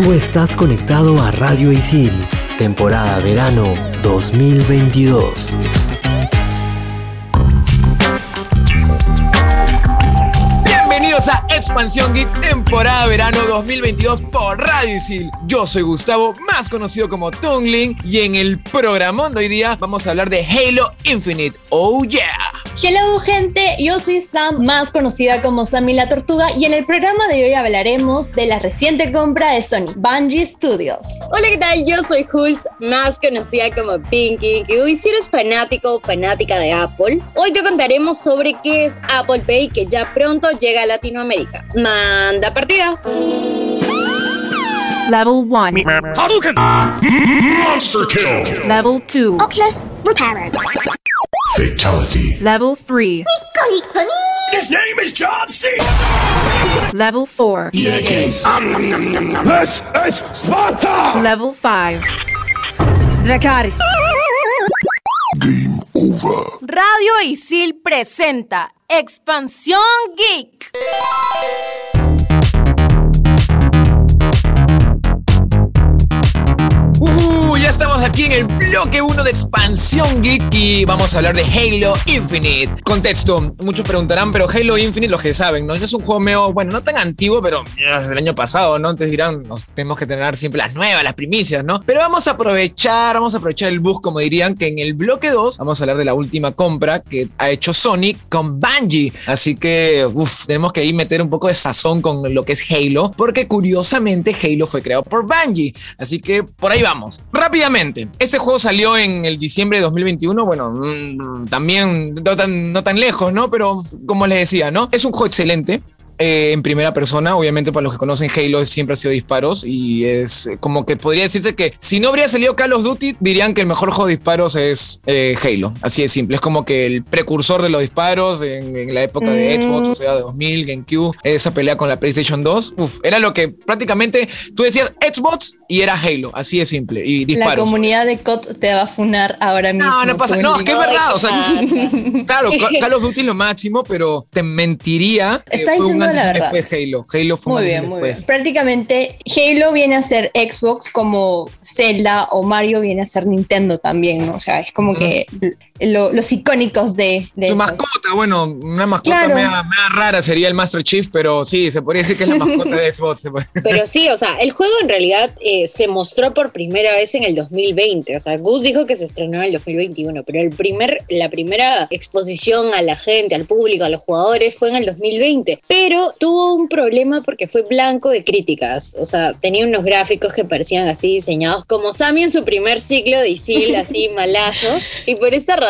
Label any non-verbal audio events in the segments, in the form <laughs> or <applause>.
Tú estás conectado a Radio Isil, temporada verano 2022. Bienvenidos a Expansión Geek, temporada verano 2022 por Radio Isil. Yo soy Gustavo, más conocido como Tungling, y en el programón de hoy día vamos a hablar de Halo Infinite. ¡Oh yeah! Hello gente, yo soy Sam, más conocida como Sammy la Tortuga y en el programa de hoy hablaremos de la reciente compra de Sony, Bungie Studios. Hola, ¿qué tal? Yo soy Hulz, más conocida como Pinky, que hoy si eres fanático o fanática de Apple, hoy te contaremos sobre qué es Apple Pay que ya pronto llega a Latinoamérica. Manda partida. Level 1. Hadouken! Monster kill! Level 2. Oculus repaired. Fatality. Level 3. His name is John C. Level 4. This is Sparta! Level 5. Dracaris. Game over. Radio Isil presenta Expansión Geek. Aquí en el bloque 1 de Expansión Geek y vamos a hablar de Halo Infinite. Contexto, muchos preguntarán, pero Halo Infinite, los que saben, ¿no? Es un juego medio, bueno, no tan antiguo, pero es del año pasado, ¿no? Entonces dirán, nos tenemos que tener siempre las nuevas, las primicias, ¿no? Pero vamos a aprovechar, vamos a aprovechar el bus, como dirían, que en el bloque 2 vamos a hablar de la última compra que ha hecho Sony con Bungie. Así que, uff, tenemos que ahí meter un poco de sazón con lo que es Halo, porque curiosamente Halo fue creado por Bungie. Así que por ahí vamos. Rápidamente, este juego salió en el diciembre de 2021. Bueno, mm, también no tan, no tan lejos, ¿no? Pero como les decía, ¿no? Es un juego excelente. Eh, en primera persona, obviamente para los que conocen Halo siempre ha sido disparos y es como que podría decirse que si no habría salido Call of Duty dirían que el mejor juego de disparos es eh, Halo, así de simple, es como que el precursor de los disparos en, en la época de Mm. Xbox, o sea, de 2000, GameCube, esa pelea con la PlayStation 2, uf, era lo que prácticamente tú decías Xbox y era Halo, así de simple y La disparos. comunidad de COD te va a funar ahora mismo. No, no pasa. No, es que es verdad. O sea, <laughs> claro, Ca- Call of Duty es lo máximo, pero te mentiría. Está diciendo antes la verdad. Después Halo. Halo fue Muy bien, muy bien. Prácticamente Halo viene a ser Xbox como Zelda o Mario viene a ser Nintendo también, ¿no? O sea, es como que lo- los icónicos de, de Tu esos. mascota, bueno, una mascota Claro. mea, mea rara sería el Master Chief, pero sí, se podría decir que es la mascota de Xbox. Pero <laughs> sí, o sea, el juego en realidad eh, se mostró por primera vez en el 2020. O sea, Gus dijo que se estrenó en el 2021, pero el primer, la primera exposición a la gente, al público, a los jugadores fue en el 2020. Pero tuvo un problema porque fue blanco de críticas. O sea, tenía unos gráficos que parecían así diseñados como Sammy en su primer ciclo de Isil, así <laughs> malazo. Y por esta razón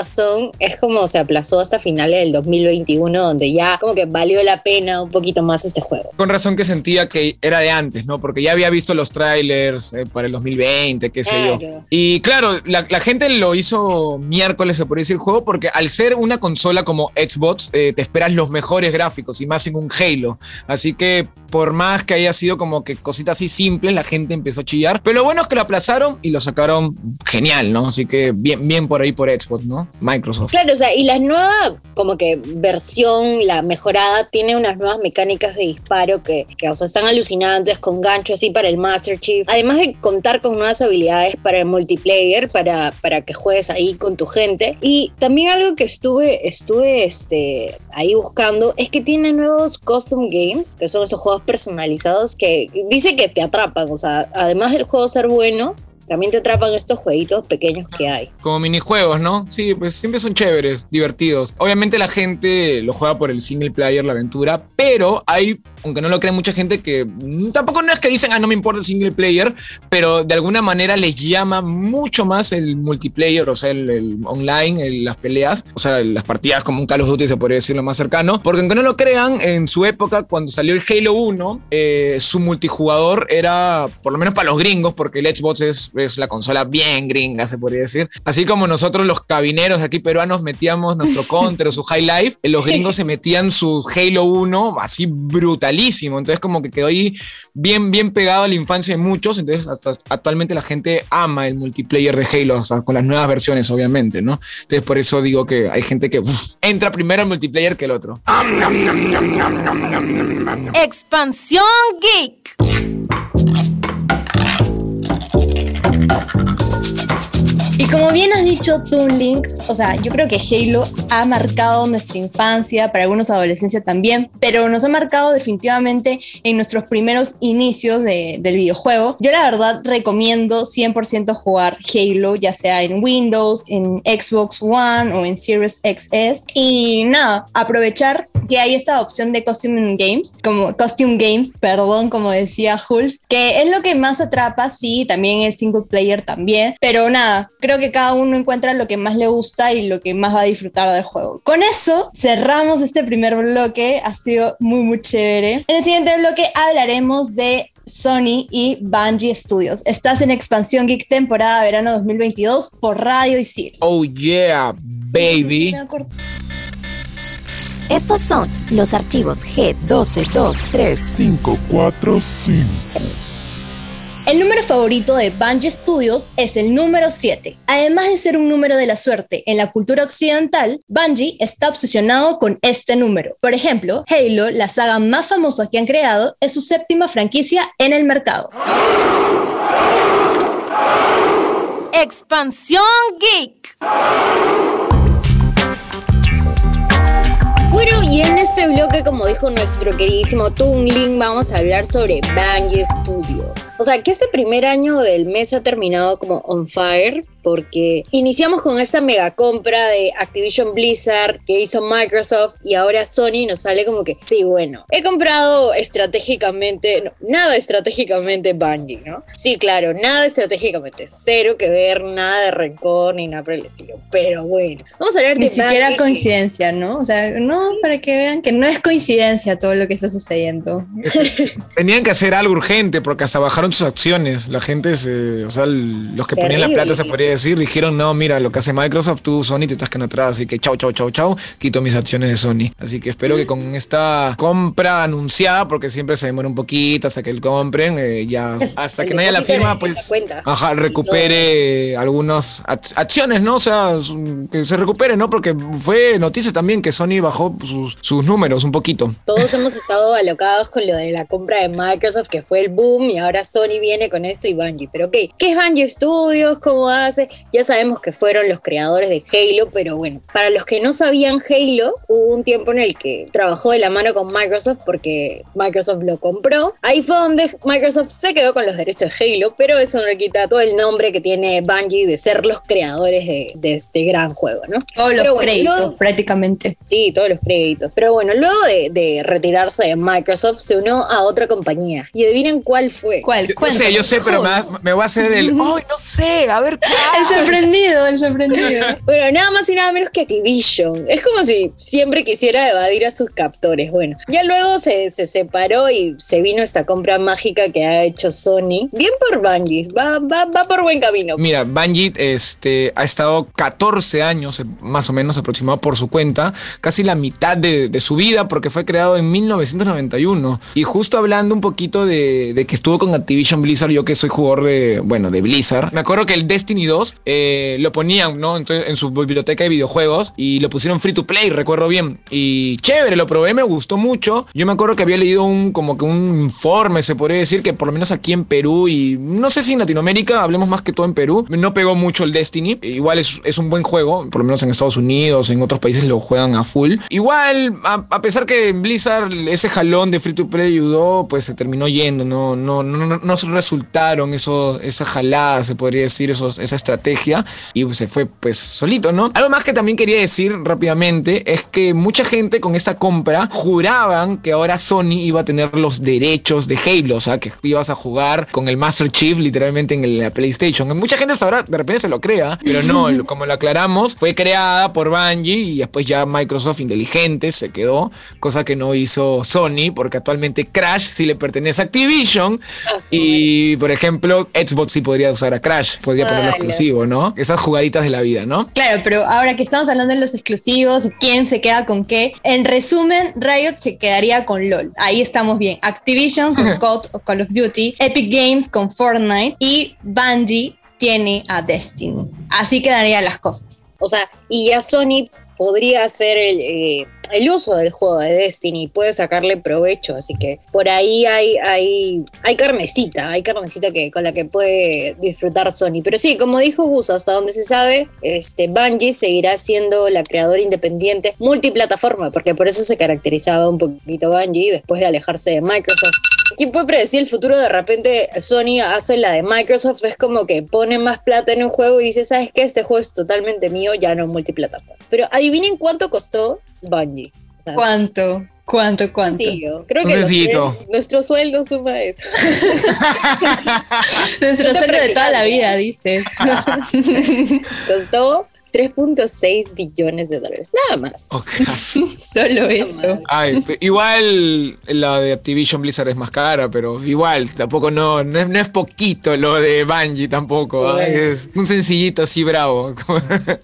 es como se aplazó hasta finales del 2021, donde ya como que valió la pena un poquito más este juego. Con razón que sentía que era de antes, ¿no? Porque ya había visto los trailers eh, para el 2020, qué sé yo. Y claro, la, la gente lo hizo miércoles, se podría decir, el juego, porque al ser una consola como Xbox, eh, te esperas los mejores gráficos y más en un Halo. Así que por más que haya sido como que cositas así simples, la gente empezó a chillar. Pero lo bueno es que lo aplazaron y lo sacaron genial, ¿no? Así que bien, bien por ahí por Xbox, ¿no? Microsoft. Claro, o sea, y la nueva, como que versión, la mejorada, tiene unas nuevas mecánicas de disparo que, que o sea, están alucinantes, con gancho así para el Master Chief. Además de contar con nuevas habilidades para el multiplayer, para, para que juegues ahí con tu gente. Y también algo que estuve, estuve este, ahí buscando es que tiene nuevos custom games, que son esos juegos personalizados que dice que te atrapan. O sea, además del juego ser bueno, también te atrapan estos jueguitos pequeños que hay. Como minijuegos, ¿no? Sí, pues siempre son chéveres, divertidos. Obviamente la gente lo juega por el single player, la aventura, pero hay, aunque no lo cree mucha gente, que tampoco no es que dicen, ah, no me importa el single player, pero de alguna manera les llama mucho más el multiplayer, o sea, el, online, las peleas, o sea, las partidas como un Call of Duty se podría decir lo más cercano, porque aunque no lo crean, en su época, cuando salió el Halo 1, eh, su multijugador era, por lo menos para los gringos, porque el Xbox es, es la consola bien gringa, se podría decir. Así como nosotros los cabineros aquí peruanos metíamos nuestro <laughs> Counter o su High Life, los gringos se metían su Halo 1 así brutalísimo. Entonces como que quedó ahí bien, bien pegado a la infancia de muchos. Entonces hasta actualmente la gente ama el multiplayer de Halo, o sea, con las nuevas versiones obviamente, ¿no? Entonces por eso digo que hay gente que uf, entra primero al multiplayer que el otro. Expansión Geek. Y como bien has dicho, Toon Link, o sea, yo creo que Halo ha marcado nuestra infancia, para algunos adolescencia también, pero nos ha marcado definitivamente en nuestros primeros inicios de- del videojuego. Yo la verdad recomiendo 100% jugar Halo, ya sea en Windows, en Xbox One o en Series XS. Y nada, aprovechar que hay esta opción de Costume Games, como Costume Games, perdón, como decía Jules, que es lo que más atrapa, sí, también el single player también, pero nada, creo que cada uno encuentra lo que más le gusta y lo que más va a disfrutar del juego. Con eso cerramos este primer bloque, ha sido muy muy chévere. En el siguiente bloque hablaremos de Sony y Bungie Studios. Estás en Expansión Geek temporada verano 2022 por Radio Isil. Oh yeah, baby. Estos son los archivos G12235. 545. El número favorito de Bungie Studios es el número 7. Además de ser un número de la suerte en la cultura occidental, Bungie está obsesionado con este número. Por ejemplo, Halo, la saga más famosa que han creado, es su séptima franquicia en el mercado. Expansión Geek. Bueno, y en este bloque, como dijo nuestro queridísimo Tungling, vamos a hablar sobre Bungie Studios. O sea, que este primer año del mes ha terminado como on fire porque iniciamos con esta mega compra de Activision Blizzard que hizo Microsoft y ahora Sony nos sale como que, sí, bueno, he comprado estratégicamente, no, nada estratégicamente Bungie, ¿no? Sí, claro, nada estratégicamente, cero que ver, nada de rencor ni nada por el estilo, pero bueno, vamos a hablar Ni de siquiera Bungie. coincidencia, ¿no? O sea, no, para que vean que no es coincidencia todo lo que está sucediendo. <laughs> Tenían que hacer algo urgente porque hasta bajaron sus acciones. La gente, se, o sea, los que ponían la plata, se podría decir, dijeron, no, mira, lo que hace Microsoft, tú, Sony, te estás quedando atrás. Así que chau, chau, chau, chau, quito mis acciones de Sony. Así que espero que con esta compra anunciada, porque siempre se demora un poquito hasta que lo compren, eh, ya hasta El que no haya la firma, la pues, cuenta. ajá, recupere algunas ac- acciones, ¿no? O sea, que se recupere, ¿no? Porque fue noticia también que Sony bajó sus, sus números un poquito. Todos hemos <laughs> estado alocados con lo de la compra de Microsoft, que fue el boom, y ahora Sony viene con esto y Bungie. Pero, ok, ¿qué es Bungie Studios? ¿Cómo hace? Ya sabemos que fueron los creadores de Halo, pero bueno, para los que no sabían Halo, hubo un tiempo en el que trabajó de la mano con Microsoft porque Microsoft lo compró. Ahí fue donde Microsoft se quedó con los derechos de Halo, pero eso no le quita todo el nombre que tiene Bungie de ser los creadores de, de este gran juego, ¿no? Todos los bueno, créditos, luego- prácticamente. Sí, todos los créditos. Pero bueno, luego de, de retirarse de Microsoft, se unió a otra compañía. Y adivinen cuál fue. ¿Cuál? Yo sé, Cuéntanos. yo sé, pero me, voy a hacer el. <laughs> ¡Ay, no sé! A ver, El sorprendido, el sorprendido. Bueno, nada más y nada menos que Activision. Es como si siempre quisiera evadir a sus captores. Bueno, ya luego se, se separó y se vino esta compra mágica que ha hecho Sony. Bien por Bungie, va, va, va por buen camino. Mira, Bungie este, ha estado 14 años, eh, más o menos aproximado por su cuenta, casi la mitad de, de su vida, porque fue creado en 1991. Y justo hablando un poquito de, de que estuvo con Activision Blizzard, yo que soy jugador de, bueno, de Blizzard, me acuerdo que el Destiny 2 eh, lo ponían, ¿no? Entonces, en su biblioteca de videojuegos y lo pusieron free to play, recuerdo bien. Y chévere, lo probé, me gustó mucho. Yo me acuerdo que había leído un, como que un informe, se podría decir, que por lo menos aquí en Perú y no sé si en Latinoamérica, hablemos más que todo en Perú, no pegó mucho el Destiny. Igual es, es un buen juego, por lo menos en Estados Unidos, en otros países lo juegan a full. Igual, a, a pesar que en Blizzard ese jalón de free to play ayudó, pues se terminó yendo, no, no, no, no, resultaron eso, esa jalada, se podría decir, esos, esa estrategia, y pues, se fue pues solito, ¿no? Algo más que también quería decir rápidamente es que mucha gente con esta compra juraban que ahora Sony iba a tener los derechos de Halo, o sea, que ibas a jugar con el Master Chief literalmente en la PlayStation. Mucha gente hasta ahora de repente se lo crea, pero no, como lo aclaramos, fue creada por Bungie y después ya Microsoft inteligente se quedó, cosa que no hizo Sony, porque actualmente Crash sí le pertenece a Activision Así y, por ejemplo, Xbox sí podría usar a Crash, podría ponerlo Vale. Exclusivo, ¿no? Esas jugaditas de la vida, ¿no? Claro, pero ahora que estamos hablando de los exclusivos, quién se queda con qué, en resumen, Riot se quedaría con LOL. Ahí estamos bien. Activision con <laughs> COD o Call of Duty, Epic Games con Fortnite y Bungie tiene a Destiny. Así quedarían las cosas. O sea, y ya Sony podría hacer el, eh, el uso del juego de Destiny, puede sacarle provecho, así que por ahí hay, hay, hay carnecita, hay carnecita que, con la que puede disfrutar Sony. Pero sí, como dijo Gus, hasta donde se sabe, este, Bungie seguirá siendo la creadora independiente multiplataforma, porque por eso se caracterizaba un poquito Bungie después de alejarse de Microsoft. ¿Quién puede predecir el futuro? De repente Sony hace la de Microsoft, es como que pone más plata en un juego y dice, ¿sabes qué? Este juego es totalmente mío, ya no multiplataforma. Pero adivinen cuánto costó Bungie. O sea, ¿Cuánto? ¿Cuánto? ¿Cuánto? sencillo. Creo Un que tres- nuestro sueldo suma eso. <laughs> Nuestro sueldo de toda la vida, dices. Costó 3.6 billones de dólares. Nada más. <laughs> Solo eso. Ay, igual la de Activision Blizzard es más cara, pero igual, tampoco no, no es, no es poquito lo de Bungie tampoco. ay, Bueno. es un sencillito así bravo. <laughs>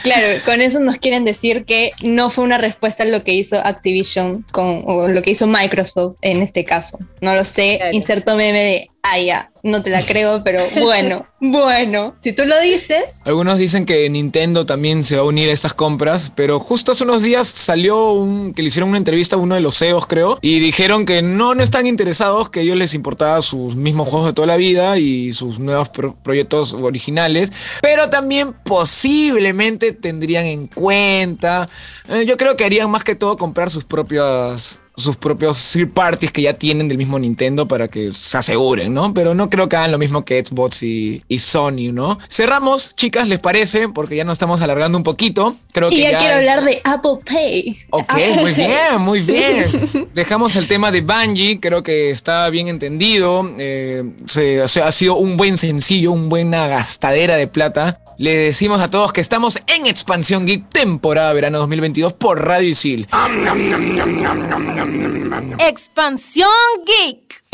Claro, con eso nos quieren decir que no fue una respuesta a lo que hizo Activision con, o lo que hizo Microsoft en este caso. No lo sé, Claro. inserto meme de, ah, ya, no te la creo, pero bueno, <laughs> bueno, si tú lo dices, Algunos dicen que Nintendo también se va a unir a estas compras, pero justo hace unos días salió un, que le hicieron una entrevista a uno de los CEOs, creo, y dijeron que no, no están interesados, que a ellos les importaba sus mismos juegos de toda la vida y sus nuevos pro- proyectos originales, pero también posiblemente tendrían en cuenta, eh, yo creo que harían más que todo comprar sus propias sus propios third parties que ya tienen del mismo Nintendo para que se aseguren, ¿no? Pero no creo que hagan lo mismo que Xbox y, y Sony, ¿no? Cerramos, chicas, ¿les parece? Porque ya nos estamos alargando un poquito. Creo que y ya, ya quiero es- hablar de Apple Pay. Ok, muy <laughs> bien, muy bien. Dejamos el tema de Bungie, creo que está bien entendido. eh, se- o sea, ha sido un buen sencillo, una buena gastadera de plata. Le decimos a todos que estamos en Expansión Geek, temporada verano 2022 por Radio Isil. Expansión Geek.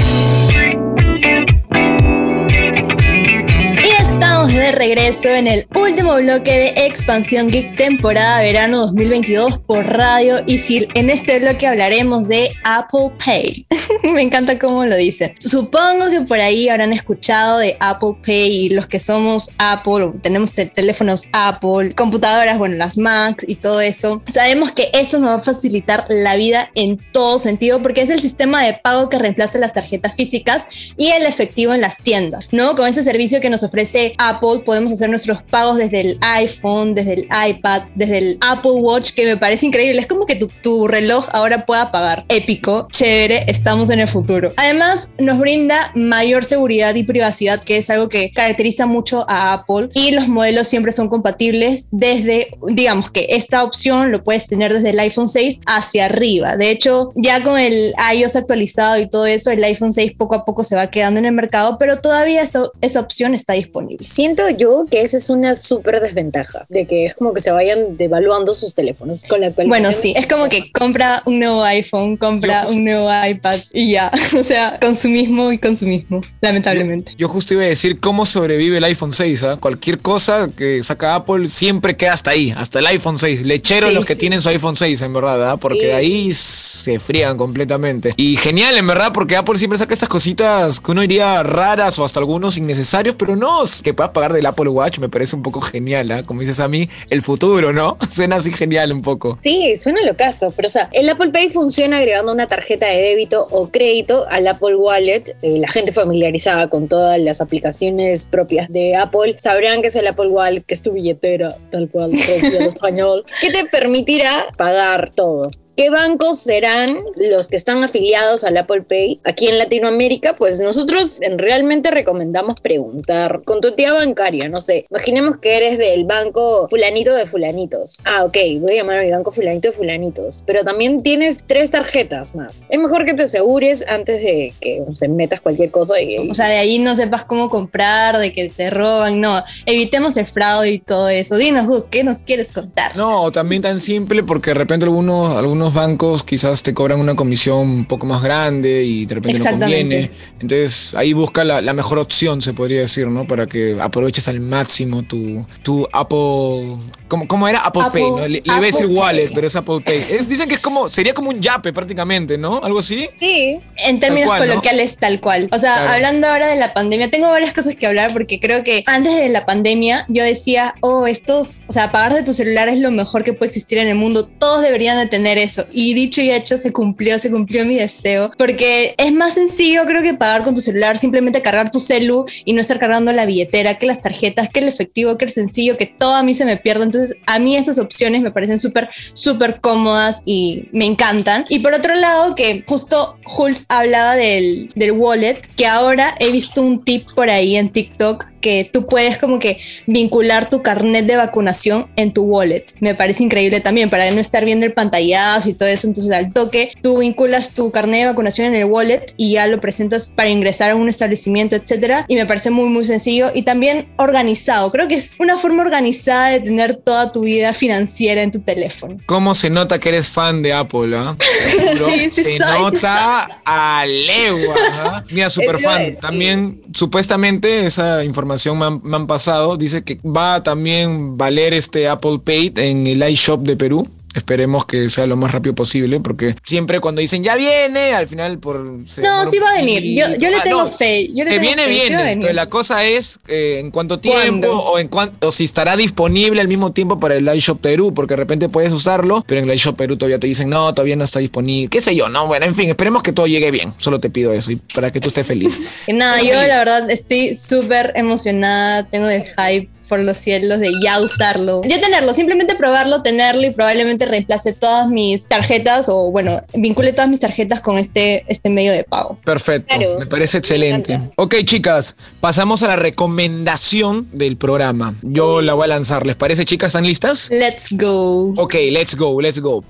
Estamos de regreso en el último bloque de Expansión Geek temporada verano 2022 por Radio Isil. En este bloque hablaremos de Apple Pay. <laughs> Me encanta cómo lo dice. Supongo que por ahí habrán escuchado de Apple Pay y los que somos Apple, tenemos te- teléfonos Apple, computadoras, bueno, las Macs y todo eso. Sabemos que eso nos va a facilitar la vida en todo sentido porque es el sistema de pago que reemplaza las tarjetas físicas y el efectivo en las tiendas, ¿no? Con ese servicio que nos ofrece Apple podemos hacer nuestros pagos desde el iPhone, desde el iPad, desde el Apple Watch, que me parece increíble. Es como que tu, tu reloj ahora pueda pagar. Épico, chévere, estamos en el futuro. Además, nos brinda mayor seguridad y privacidad, que es algo que caracteriza mucho a Apple. Y los modelos siempre son compatibles desde, digamos que esta opción lo puedes tener desde el iPhone 6 hacia arriba. De hecho, ya con el iOS actualizado y todo eso, el iPhone 6 poco a poco se va quedando en el mercado, pero todavía esa, esa opción está disponible. Siento yo que esa es una súper desventaja, de que es como que se vayan devaluando sus teléfonos con la. Bueno, sí, es como que compra un nuevo iPhone, compra Yo- un nuevo iPad y ya. <laughs> O sea, consumismo y consumismo, lamentablemente. Yo justo iba a decir cómo sobrevive el iPhone 6. ¿ah? Cualquier cosa que saca Apple siempre queda hasta ahí, hasta el iPhone 6. Lechero Sí. los que tienen su iPhone 6, en verdad, ¿ah? porque Sí. ahí se frían completamente. Y genial, en verdad, porque Apple siempre saca estas cositas que uno diría raras o hasta algunos innecesarios, pero no, que puedas pagar del Apple Watch me parece un poco genial, ¿ah? como dices a mí, el futuro, ¿no? <laughs> Suena así genial un poco. Sí, suena lo caso, pero o sea, el Apple Pay funciona agregando una tarjeta de débito o crédito al Apple Wallet. Eh, la gente familiarizada con todas las aplicaciones propias de Apple sabrán que es el Apple Wallet, que es tu billetera, tal cual, al <laughs> español, que te permitirá pagar todo. ¿Qué bancos serán los que están afiliados al Apple Pay aquí en Latinoamérica? Pues nosotros en- realmente recomendamos preguntar con tu tía bancaria, no sé. Imaginemos que eres del banco fulanito de fulanitos. Ah, ok, voy a llamar a mi banco fulanito de fulanitos. Pero también tienes tres tarjetas más. Es mejor que te asegures antes de que se metas cualquier cosa y... O sea, de ahí no sepas cómo comprar, de que te roban, no. Evitemos el fraude y todo eso. Dinos, Gus, ¿qué nos quieres contar? No, también tan simple porque de repente algunos, algunos bancos quizás te cobran una comisión un poco más grande y de repente no conviene. Entonces ahí busca la, la mejor opción, se podría decir, ¿no? Para que aproveches al máximo tu, tu Apple... ¿Cómo, cómo era? Apple, Apple- Pay, ¿no? Le, le iba a decir Apple wallet, Pay. pero es Apple Pay. Es- dicen que es como, sería como un yape prácticamente, ¿no? Algo así. Sí, En términos cual, ¿no? coloquiales, tal cual. O sea, Claro. hablando ahora de la pandemia, tengo varias cosas que hablar porque creo que antes de la pandemia yo decía, oh, estos, o sea, pagar de tu celular es lo mejor que puede existir en el mundo. Todos deberían de tener eso. Y dicho y hecho, se cumplió, se cumplió mi deseo, porque es más sencillo creo que pagar con tu celular, simplemente cargar tu celu y no estar cargando la billetera, que las tarjetas, que el efectivo, que el sencillo, que todo a mí se me pierde. Entonces, a mí esas opciones me parecen súper, súper cómodas y me encantan. Y por otro lado, que justo Jules hablaba del, del wallet, que ahora he visto un tip por ahí en TikTok que tú puedes como que vincular tu carnet de vacunación en tu wallet. Me parece increíble también para no estar viendo el pantallazo y todo eso. Entonces al toque tú vinculas tu carnet de vacunación en el wallet y ya lo presentas para ingresar a un establecimiento, etcétera. Y me parece muy muy sencillo y también organizado. Creo que es una forma organizada de tener toda tu vida financiera en tu teléfono. ¿Cómo se nota que eres fan de Apple? Bro, <laughs> Sí, sí se soy, sí nota a legua. ¿ah? Mira, super fan. También, supuestamente, esa información me han, me han pasado. Dice que va a también valer este Apple Pay en el iShop de Perú. Esperemos que sea lo más rápido posible, porque siempre cuando dicen ya viene, al final por. No, sí va a venir. Yo, yo le Ah, tengo no, fe. Yo le tengo viene, fe, venir. Pero la cosa es eh, en cuánto tiempo ¿Cuándo? o en cuánto, o si estará disponible al mismo tiempo para el iShop Perú, porque de repente puedes usarlo, pero en el iShop Perú todavía te dicen no, todavía no está disponible. ¿Qué sé yo? No, bueno, en fin, esperemos que todo llegue bien. Solo te pido eso y para que tú estés feliz. <laughs> Nada, yo la verdad estoy súper emocionada, tengo el hype por los cielos de ya usarlo. Ya tenerlo, simplemente probarlo, tenerlo y probablemente reemplace todas mis tarjetas o bueno, vincule todas mis tarjetas con este, este medio de pago. Perfecto, Claro, me parece me excelente. encanta. ok, chicas, pasamos a la recomendación del programa. Yo la voy a lanzar. ¿Les parece, chicas? ¿Están listas? Let's go. Ok, let's go, let's go.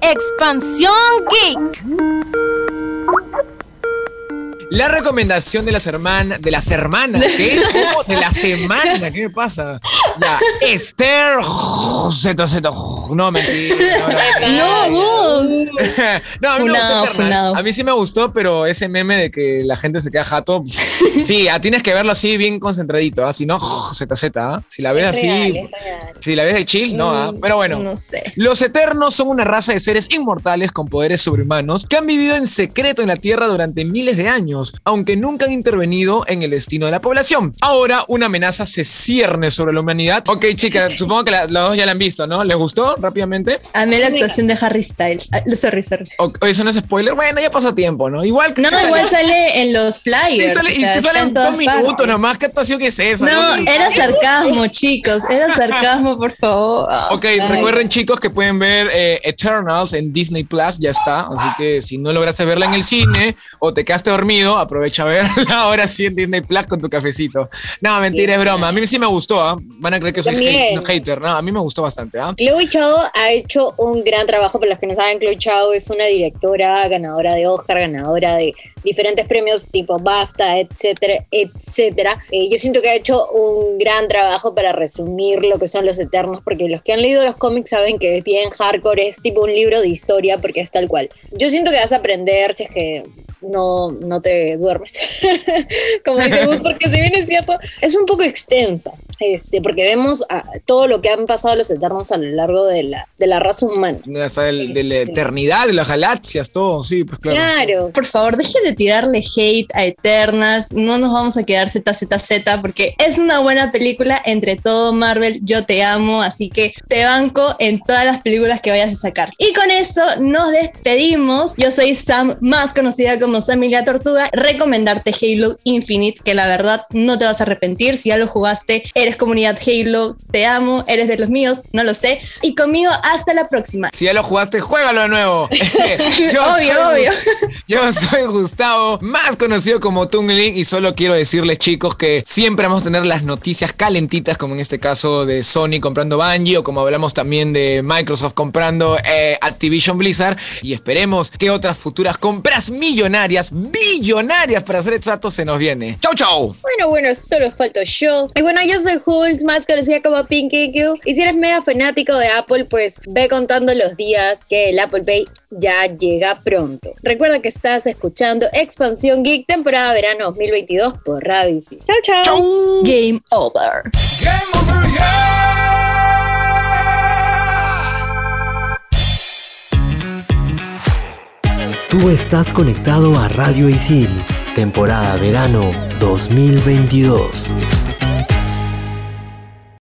Expansión Geek. La recomendación de las hermanas, de las hermanas. De la semana, ¿qué me pasa? Ya, Esther Z Z. No, mentira. No, <laughs> vos. <laughs> no, a mí me Funado, gustó Eternal. funado. A mí sí me gustó, pero ese meme de que la gente se queda jato, <laughs> sí, ah, tienes que verlo así bien concentradito, ¿ah? si no, ZZ, ¿ah? si la ves Es así, real, si la ves de chill, no, ¿ah? pero bueno. No sé. Los Eternos son una raza de seres inmortales con poderes sobrehumanos que han vivido en secreto en la Tierra durante miles de años, aunque nunca han intervenido en el destino de la población. Ahora una amenaza se cierne sobre la humanidad. Ok, chicas, supongo que la- las dos ya la han visto, ¿no? ¿Les gustó rápidamente? Amé la actuación de Harry Styles. Ah, sorry, sorry. O- eso no es spoiler. Bueno, ya pasó tiempo, ¿no? Igual No, igual sale en los Sí, flyers. sale, o y sea, salen todas dos minutos partes. nomás. ¿Qué actuación es esa? No, era sarcasmo, chicos. Era <laughs> sarcasmo, por favor. Ah, Ok, recuerden chicos que pueden ver eh, Eternals en Disney Plus, ya está. Así que si no lograste verla en el cine o te quedaste dormido, aprovecha a verla <laughs> ahora sí en Disney Plus con tu cafecito. No, mentira, es broma. A mí sí me gustó, ¿ah? Van a creer que soy hate- no, hater. No, a mí me gustó bastante, ¿ah? Chloe Chao ha hecho un gran trabajo. Para los que no saben, Chloe Chao es una directora ganadora de Oscar, ganadora de diferentes premios tipo BAFTA, etcétera, etcétera. Eh, yo siento que ha hecho un gran trabajo para resumir lo que son los Eternos, porque los que han leído los cómics saben que es bien hardcore, es tipo un libro de historia, porque es tal cual. Yo siento que vas a aprender si es que no, no te duermes. <laughs> Como dice Gus, porque si bien es cierto, es un poco extensa, este, porque vemos a- todo lo que han pasado los Eternos a lo largo de la, de la raza humana. Hasta el- de la eternidad, de las galaxias, todo, sí, pues claro. Claro. Por favor, dejen de tirarle hate a Eternas. No nos vamos a quedar ZZZ porque es una buena película. Entre todo, Marvel, yo te amo. Así que te banco en todas las películas que vayas a sacar. Y con eso nos despedimos. Yo soy Sam, más conocida como Sammy la Tortuga. Recomendarte Halo Infinite, que la verdad no te vas a arrepentir. Si ya lo jugaste, eres comunidad Halo. Te amo, eres de los míos, no lo sé. Y conmigo, hasta la próxima. Si ya lo jugaste, juégalo de nuevo. <laughs> Yo Obvio, soy- obvio. Yo soy Gustavo, más conocido como Tungling, y solo quiero decirles, chicos, que siempre vamos a tener las noticias calentitas, como en este caso de Sony comprando Bungie, o como hablamos también de Microsoft comprando eh, Activision Blizzard, y esperemos que otras futuras compras millonarias, billonarias para ser exactos, se nos viene. ¡Chau, chau! Bueno, bueno, solo falto yo. Y bueno, yo soy Hulz, más conocida como Pinky Q. Y si eres mega fanático de Apple, pues ve contando los días que el Apple Pay ya llega pronto. Recuerda que estás escuchando Expansión Geek, temporada verano 2022 por Radio Easy. Chao, chao. ¡Chau! Game over. Game over, yeah! Tú estás conectado a Radio Isil, temporada verano 2022.